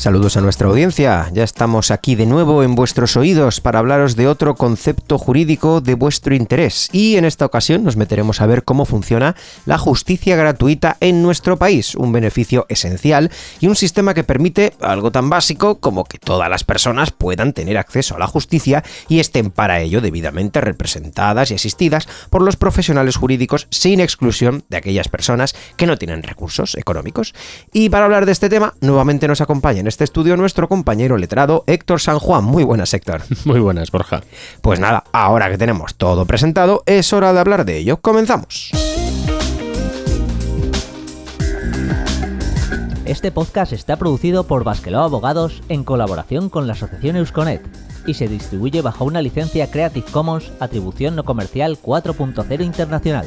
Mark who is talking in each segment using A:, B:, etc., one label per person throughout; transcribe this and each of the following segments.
A: Saludos a nuestra audiencia, ya estamos aquí de nuevo en vuestros oídos para hablaros de otro concepto jurídico de vuestro interés. Y en esta ocasión nos meteremos a ver cómo funciona la justicia gratuita en nuestro país, un beneficio esencial y un sistema que permite algo tan básico como que todas las personas puedan tener acceso a la justicia y estén para ello debidamente representadas y asistidas por los profesionales jurídicos sin exclusión de aquellas personas que no tienen recursos económicos. Y para hablar de este tema, nuevamente nos acompaña este estudio nuestro compañero letrado Héctor San Juan. Muy buenas, Héctor.
B: Muy buenas, Borja.
A: Pues nada, ahora que tenemos todo presentado, es hora de hablar de ello. Comenzamos.
C: Este podcast está producido por Basqueló Abogados en colaboración con la Asociación Eusconet y se distribuye bajo una licencia Creative Commons Atribución No Comercial 4.0 Internacional.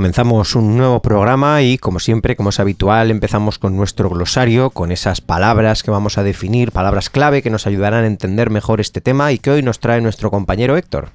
A: Comenzamos un nuevo programa y como siempre, como es habitual, empezamos con nuestro glosario, con esas palabras que vamos a definir, palabras clave que nos ayudarán a entender mejor este tema y que hoy nos trae nuestro compañero Héctor.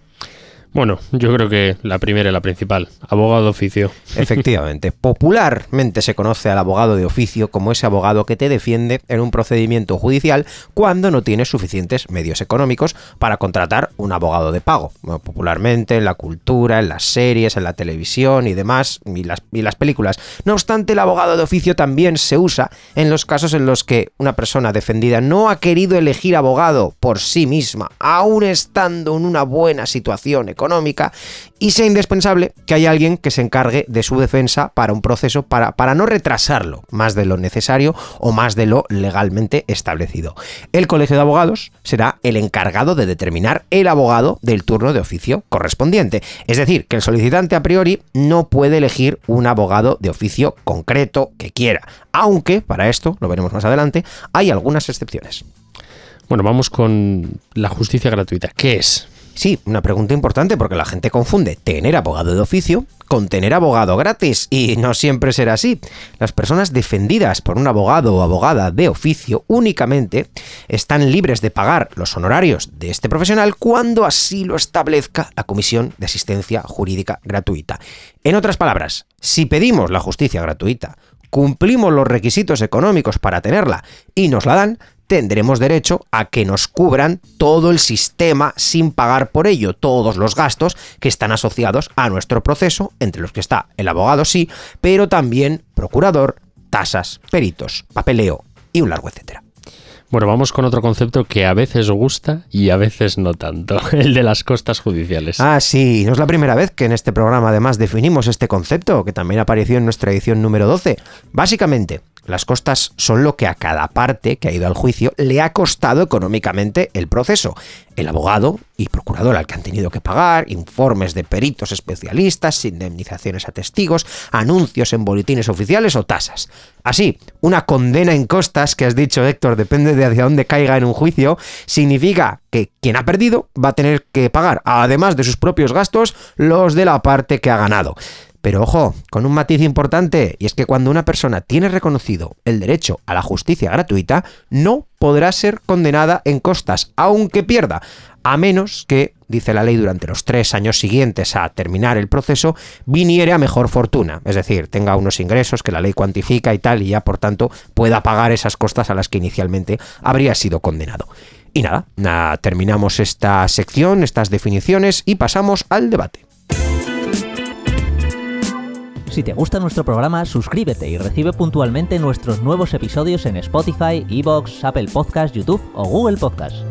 B: Bueno, yo creo que la primera y la principal, abogado de oficio.
A: Efectivamente, popularmente se conoce al abogado de oficio como ese abogado que te defiende en un procedimiento judicial cuando no tienes suficientes medios económicos para contratar un abogado de pago. popularmente en la cultura, en las series, en la televisión y demás, y las, y las películas. No obstante, el abogado de oficio también se usa en los casos en los que una persona defendida no ha querido elegir abogado por sí misma, aún estando en una buena situación económica económica y sea indispensable que haya alguien que se encargue de su defensa para un proceso para, para no retrasarlo más de lo necesario o más de lo legalmente establecido. El Colegio de Abogados será el encargado de determinar el abogado del turno de oficio correspondiente. Es decir, que el solicitante a priori no puede elegir un abogado de oficio concreto que quiera, aunque para esto, lo veremos más adelante, hay algunas excepciones.
B: Bueno, vamos con la justicia gratuita. ¿Qué es?
A: Sí, una pregunta importante porque la gente confunde tener abogado de oficio con tener abogado gratis y no siempre será así. Las personas defendidas por un abogado o abogada de oficio únicamente están libres de pagar los honorarios de este profesional cuando así lo establezca la Comisión de Asistencia Jurídica Gratuita. En otras palabras, si pedimos la justicia gratuita, cumplimos los requisitos económicos para tenerla y nos la dan, tendremos derecho a que nos cubran todo el sistema sin pagar por ello todos los gastos que están asociados a nuestro proceso, entre los que está el abogado sí, pero también procurador, tasas, peritos, papeleo y un largo etcétera.
B: Bueno, vamos con otro concepto que a veces gusta y a veces no tanto, el de las costas judiciales.
A: Ah, sí, no es la primera vez que en este programa además definimos este concepto, que también apareció en nuestra edición número 12. Básicamente, las costas son lo que a cada parte que ha ido al juicio le ha costado económicamente el proceso. El abogado y procurador al que han tenido que pagar, informes de peritos especialistas, indemnizaciones a testigos, anuncios en boletines oficiales o tasas. Así, una condena en costas, que has dicho Héctor, depende de hacia dónde caiga en un juicio, significa que quien ha perdido va a tener que pagar, además de sus propios gastos, los de la parte que ha ganado. Pero ojo, con un matiz importante, y es que cuando una persona tiene reconocido el derecho a la justicia gratuita, no podrá ser condenada en costas, aunque pierda, a menos que, dice la ley, durante los tres años siguientes a terminar el proceso, viniere a mejor fortuna, es decir, tenga unos ingresos que la ley cuantifica y tal, y ya por tanto pueda pagar esas costas a las que inicialmente habría sido condenado. Y nada, nada terminamos esta sección, estas definiciones, y pasamos al debate.
C: Si te gusta nuestro programa, suscríbete y recibe puntualmente nuestros nuevos episodios en Spotify, Evox, Apple Podcasts, YouTube o Google Podcasts.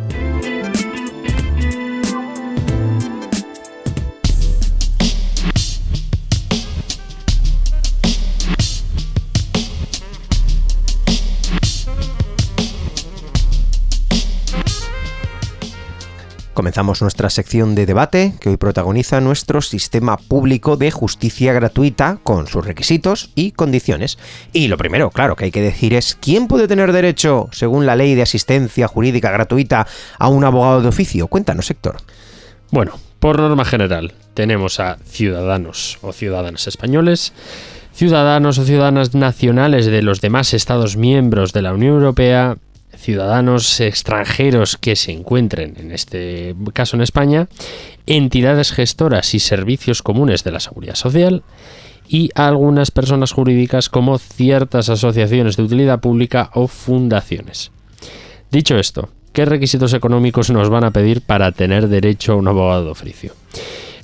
A: Comenzamos nuestra sección de debate que hoy protagoniza nuestro sistema público de justicia gratuita con sus requisitos y condiciones. Y lo primero, claro, que hay que decir es quién puede tener derecho, según la ley de asistencia jurídica gratuita, a un abogado de oficio. Cuéntanos, Héctor.
B: Bueno, por norma general, tenemos a ciudadanos o ciudadanas españoles, ciudadanos o ciudadanas nacionales de los demás Estados miembros de la Unión Europea ciudadanos extranjeros que se encuentren, en este caso en España, entidades gestoras y servicios comunes de la seguridad social y algunas personas jurídicas como ciertas asociaciones de utilidad pública o fundaciones. Dicho esto, ¿qué requisitos económicos nos van a pedir para tener derecho a un abogado de oficio?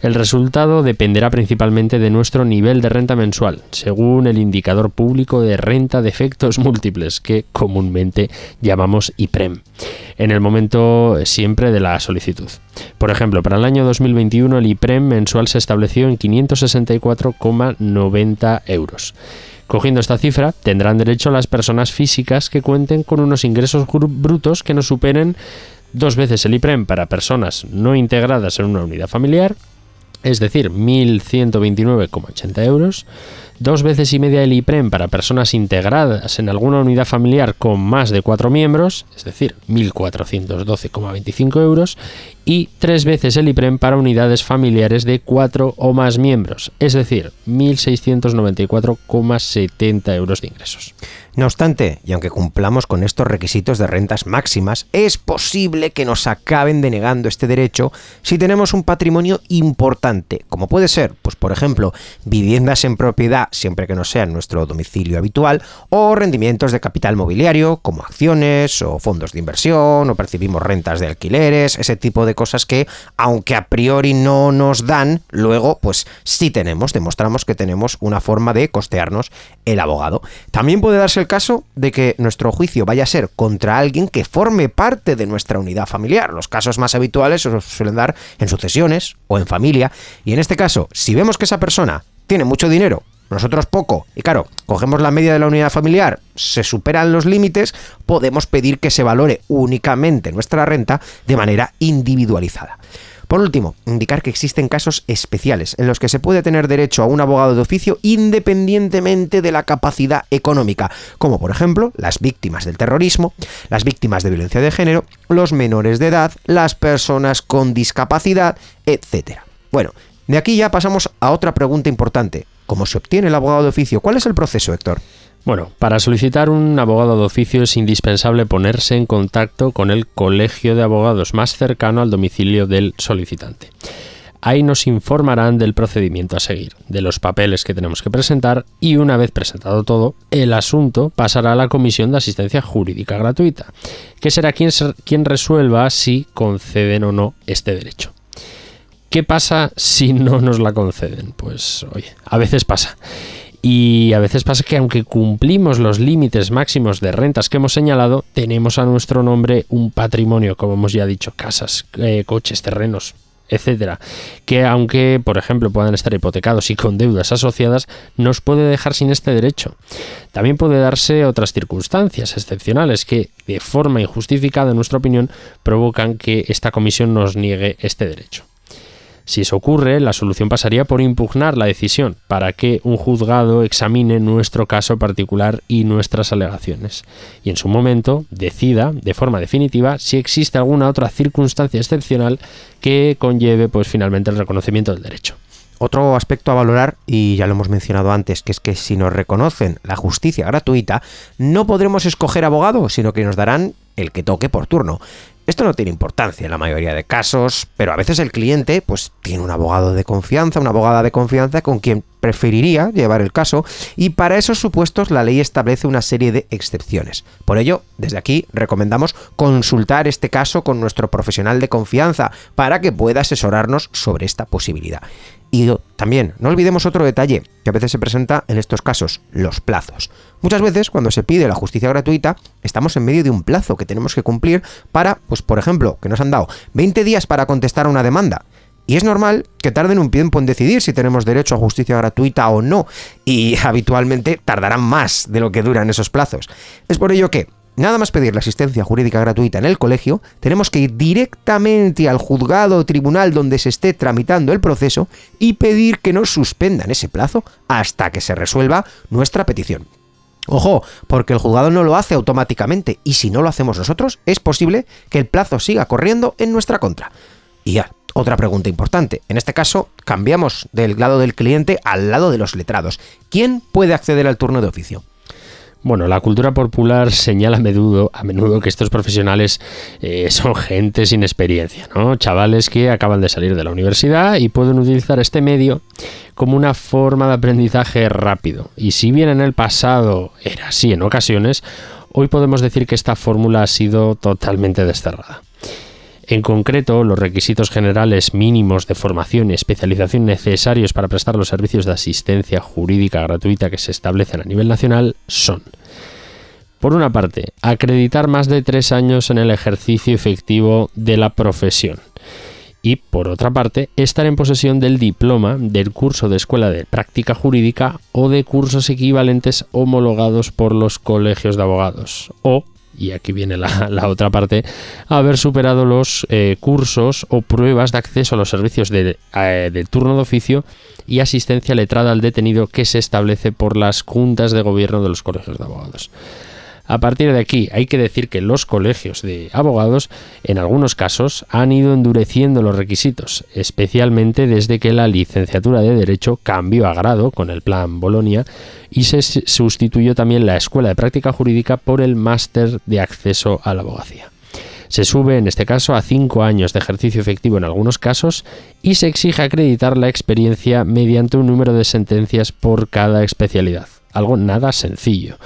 B: El resultado dependerá principalmente de nuestro nivel de renta mensual, según el indicador público de renta de efectos múltiples, que comúnmente llamamos IPREM, en el momento siempre de la solicitud. Por ejemplo, para el año 2021 el IPREM mensual se estableció en 564,90 euros. Cogiendo esta cifra, tendrán derecho las personas físicas que cuenten con unos ingresos brutos que no superen dos veces el IPREM para personas no integradas en una unidad familiar es decir, 1.129,80 euros, dos veces y media el IPREM para personas integradas en alguna unidad familiar con más de cuatro miembros, es decir, 1.412,25 euros, y tres veces el IPREM para unidades familiares de cuatro o más miembros, es decir, 1.694,70 euros de ingresos.
A: No obstante, y aunque cumplamos con estos requisitos de rentas máximas, es posible que nos acaben denegando este derecho si tenemos un patrimonio importante, como puede ser, pues por ejemplo, viviendas en propiedad siempre que no sea nuestro domicilio habitual, o rendimientos de capital mobiliario, como acciones o fondos de inversión, o percibimos rentas de alquileres, ese tipo de cosas que, aunque a priori no nos dan, luego pues sí tenemos, demostramos que tenemos una forma de costearnos el abogado. También puede darse el caso de que nuestro juicio vaya a ser contra alguien que forme parte de nuestra unidad familiar. Los casos más habituales se suelen dar en sucesiones o en familia. Y en este caso, si vemos que esa persona tiene mucho dinero, nosotros poco, y claro, cogemos la media de la unidad familiar, se superan los límites, podemos pedir que se valore únicamente nuestra renta de manera individualizada. Por último, indicar que existen casos especiales en los que se puede tener derecho a un abogado de oficio independientemente de la capacidad económica, como por ejemplo las víctimas del terrorismo, las víctimas de violencia de género, los menores de edad, las personas con discapacidad, etc. Bueno, de aquí ya pasamos a otra pregunta importante. ¿Cómo se obtiene el abogado de oficio? ¿Cuál es el proceso, Héctor?
B: Bueno, para solicitar un abogado de oficio es indispensable ponerse en contacto con el colegio de abogados más cercano al domicilio del solicitante. Ahí nos informarán del procedimiento a seguir, de los papeles que tenemos que presentar y una vez presentado todo, el asunto pasará a la Comisión de Asistencia Jurídica Gratuita, que será quien, quien resuelva si conceden o no este derecho. ¿Qué pasa si no nos la conceden? Pues oye, a veces pasa. Y a veces pasa que aunque cumplimos los límites máximos de rentas que hemos señalado, tenemos a nuestro nombre un patrimonio, como hemos ya dicho, casas, eh, coches, terrenos, etcétera, que aunque, por ejemplo, puedan estar hipotecados y con deudas asociadas, nos puede dejar sin este derecho. También puede darse otras circunstancias excepcionales que, de forma injustificada, en nuestra opinión, provocan que esta comisión nos niegue este derecho. Si eso ocurre, la solución pasaría por impugnar la decisión para que un juzgado examine nuestro caso particular y nuestras alegaciones, y en su momento decida de forma definitiva si existe alguna otra circunstancia excepcional que conlleve pues finalmente el reconocimiento del derecho.
A: Otro aspecto a valorar, y ya lo hemos mencionado antes, que es que si nos reconocen la justicia gratuita, no podremos escoger abogado, sino que nos darán el que toque por turno. Esto no tiene importancia en la mayoría de casos, pero a veces el cliente pues tiene un abogado de confianza, una abogada de confianza con quien preferiría llevar el caso y para esos supuestos la ley establece una serie de excepciones. Por ello, desde aquí recomendamos consultar este caso con nuestro profesional de confianza para que pueda asesorarnos sobre esta posibilidad. Y también, no olvidemos otro detalle que a veces se presenta en estos casos, los plazos. Muchas veces, cuando se pide la justicia gratuita, estamos en medio de un plazo que tenemos que cumplir para, pues por ejemplo, que nos han dado 20 días para contestar una demanda. Y es normal que tarden un tiempo en decidir si tenemos derecho a justicia gratuita o no. Y habitualmente tardarán más de lo que duran esos plazos. Es por ello que nada más pedir la asistencia jurídica gratuita en el colegio, tenemos que ir directamente al juzgado o tribunal donde se esté tramitando el proceso y pedir que nos suspendan ese plazo hasta que se resuelva nuestra petición. Ojo, porque el juzgado no lo hace automáticamente y si no lo hacemos nosotros, es posible que el plazo siga corriendo en nuestra contra. Y ya, otra pregunta importante. En este caso, cambiamos del lado del cliente al lado de los letrados. ¿Quién puede acceder al turno de oficio?
B: Bueno, la cultura popular señala a menudo, a menudo que estos profesionales eh, son gente sin experiencia, ¿no? Chavales que acaban de salir de la universidad y pueden utilizar este medio como una forma de aprendizaje rápido. Y si bien en el pasado era así en ocasiones, hoy podemos decir que esta fórmula ha sido totalmente desterrada. En concreto, los requisitos generales mínimos de formación y especialización necesarios para prestar los servicios de asistencia jurídica gratuita que se establecen a nivel nacional son, por una parte, acreditar más de tres años en el ejercicio efectivo de la profesión. Y por otra parte, estar en posesión del diploma del curso de escuela de práctica jurídica o de cursos equivalentes homologados por los colegios de abogados. O y aquí viene la, otra parte, haber superado los eh, cursos o pruebas de acceso a los servicios eh, de, turno de oficio y asistencia letrada al detenido que se establece por las juntas de gobierno de los colegios de abogados. A partir de aquí, hay que decir que los colegios de abogados, en algunos casos, han ido endureciendo los requisitos, especialmente desde que la licenciatura de Derecho cambió a grado con el Plan Bolonia y se sustituyó también la Escuela de Práctica Jurídica por el Máster de Acceso a la Abogacía. Se sube en este caso a cinco años de ejercicio efectivo en algunos casos y se exige acreditar la experiencia mediante un número de sentencias por cada especialidad. Algo nada sencillo.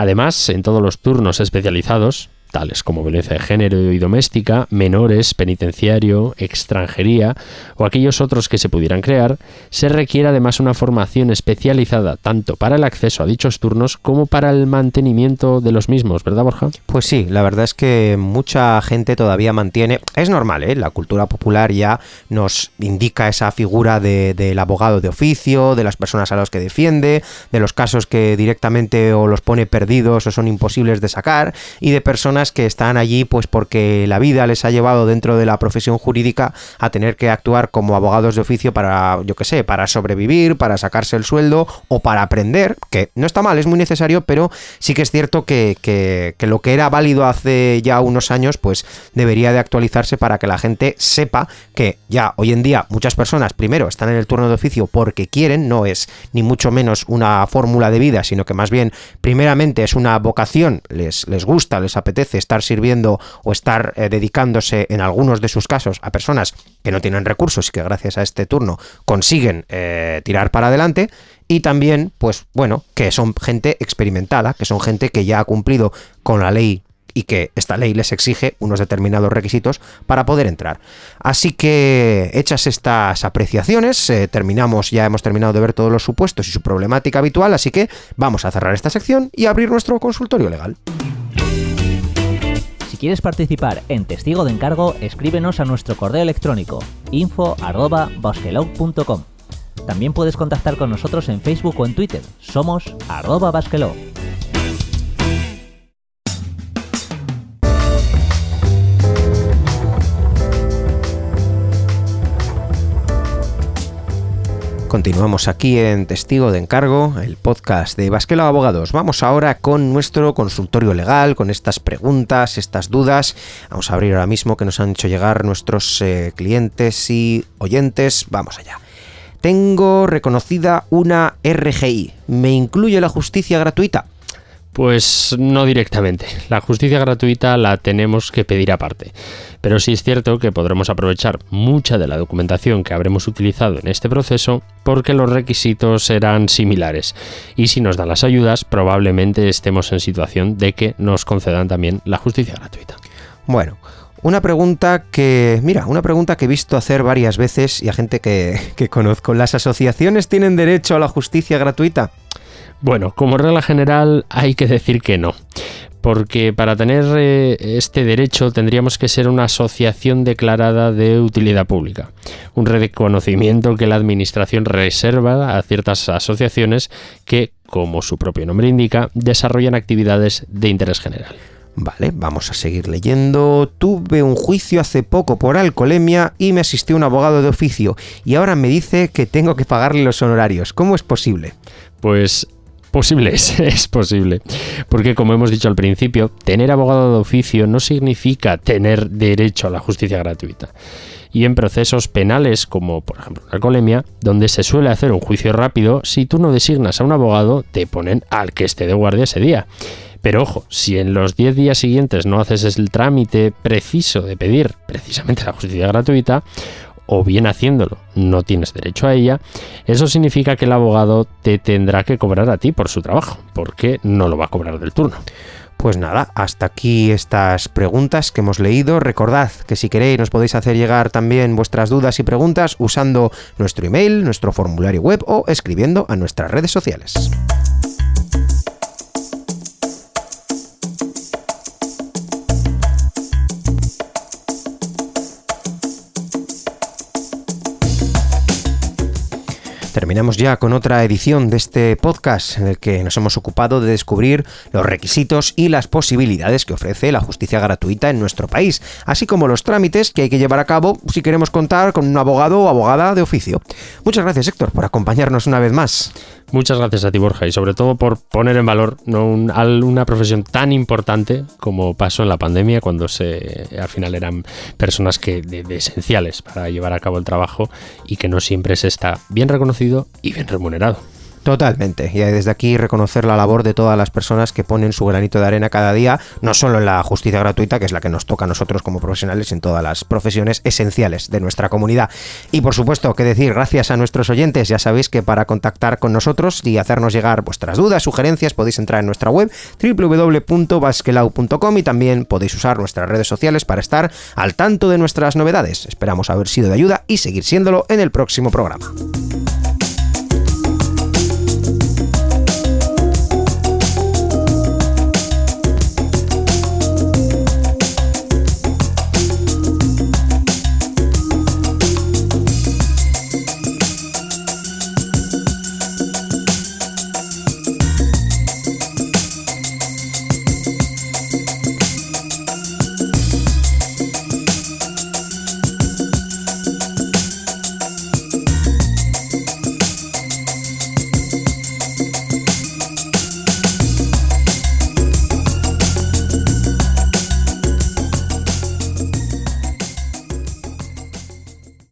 B: Además, en todos los turnos especializados, tales como violencia de género y doméstica, menores, penitenciario, extranjería o aquellos otros que se pudieran crear, se requiere además una formación especializada tanto para el acceso a dichos turnos como para el mantenimiento de los mismos, ¿verdad Borja?
A: Pues sí, la verdad es que mucha gente todavía mantiene, es normal, ¿eh? la cultura popular ya nos indica esa figura del abogado de oficio, de las personas a las que defiende, de los casos que directamente o los pone perdidos o son imposibles de sacar y de personas que están allí pues porque la vida les ha llevado dentro de la profesión jurídica a tener que actuar como abogados de oficio para, yo qué sé, para sobrevivir, para sacarse el sueldo o para aprender, que no está mal, es muy necesario, pero sí que es cierto que, que, que lo que era válido hace ya unos años pues debería de actualizarse para que la gente sepa que ya hoy en día muchas personas primero están en el turno de oficio porque quieren, no es ni mucho menos una fórmula de vida, sino que más bien primeramente es una vocación, les, les gusta, les apetece estar sirviendo o estar eh, dedicándose en algunos de sus casos a personas que no tienen recursos y que gracias a este turno consiguen eh, tirar para adelante y también, pues bueno, que son gente experimentada, que son gente que ya ha cumplido con la ley y que esta ley les exige unos determinados requisitos para poder entrar. Así que, hechas estas apreciaciones, eh, terminamos, ya hemos terminado de ver todos los supuestos y su problemática habitual, así que vamos a cerrar esta sección y abrir nuestro consultorio legal
C: quieres participar en Testigo de Encargo, escríbenos a nuestro correo electrónico info.basquelog.com. También puedes contactar con nosotros en Facebook o en Twitter. Somos arroba
A: Continuamos aquí en Testigo de Encargo, el podcast de Basquelo Abogados. Vamos ahora con nuestro consultorio legal, con estas preguntas, estas dudas. Vamos a abrir ahora mismo que nos han hecho llegar nuestros eh, clientes y oyentes. Vamos allá. Tengo reconocida una RGI. ¿Me incluye la justicia gratuita?
B: Pues no directamente. La justicia gratuita la tenemos que pedir aparte. Pero sí es cierto que podremos aprovechar mucha de la documentación que habremos utilizado en este proceso porque los requisitos serán similares. Y si nos dan las ayudas, probablemente estemos en situación de que nos concedan también la justicia gratuita.
A: Bueno, una pregunta que, mira, una pregunta que he visto hacer varias veces y a gente que, que conozco. ¿Las asociaciones tienen derecho a la justicia gratuita?
B: Bueno, como regla general hay que decir que no, porque para tener eh, este derecho tendríamos que ser una asociación declarada de utilidad pública. un reconocimiento que la Administración reserva a ciertas asociaciones que, como su propio nombre indica, desarrollan actividades de interés general.
A: Vale, vamos a seguir leyendo. Tuve un juicio hace poco por alcoholemia y me asistió un abogado de oficio y ahora me dice que tengo que pagarle los honorarios. ¿Cómo es posible?
B: Pues Posible es, es posible. Porque como hemos dicho al principio, tener abogado de oficio no significa tener derecho a la justicia gratuita. Y en procesos penales, como por ejemplo la alcoholemia, donde se suele hacer un juicio rápido, si tú no designas a un abogado, te ponen al que esté de guardia ese día. Pero ojo, si en los 10 días siguientes no haces el trámite preciso de pedir precisamente la justicia gratuita, o bien haciéndolo no tienes derecho a ella, eso significa que el abogado te tendrá que cobrar a ti por su trabajo, porque no lo va a cobrar del turno.
A: Pues nada, hasta aquí estas preguntas que hemos leído. Recordad que si queréis nos podéis hacer llegar también vuestras dudas y preguntas usando nuestro email, nuestro formulario web o escribiendo a nuestras redes sociales. Terminamos ya con otra edición de este podcast en el que nos hemos ocupado de descubrir los requisitos y las posibilidades que ofrece la justicia gratuita en nuestro país, así como los trámites que hay que llevar a cabo si queremos contar con un abogado o abogada de oficio. Muchas gracias Héctor por acompañarnos una vez más.
B: Muchas gracias a ti, Borja, y sobre todo por poner en valor ¿no? una profesión tan importante como pasó en la pandemia, cuando se, al final eran personas que de, esenciales para llevar a cabo el trabajo y que no siempre se está bien reconocido y bien remunerado.
A: Totalmente. Y desde aquí reconocer la labor de todas las personas que ponen su granito de arena cada día, no solo en la justicia gratuita, que es la que nos toca a nosotros como profesionales en todas las profesiones esenciales de nuestra comunidad. Y por supuesto, que decir gracias a nuestros oyentes. Ya sabéis que para contactar con nosotros y hacernos llegar vuestras dudas, sugerencias, podéis entrar en nuestra web www.basquelau.com y también podéis usar nuestras redes sociales para estar al tanto de nuestras novedades. Esperamos haber sido de ayuda y seguir siéndolo en el próximo programa.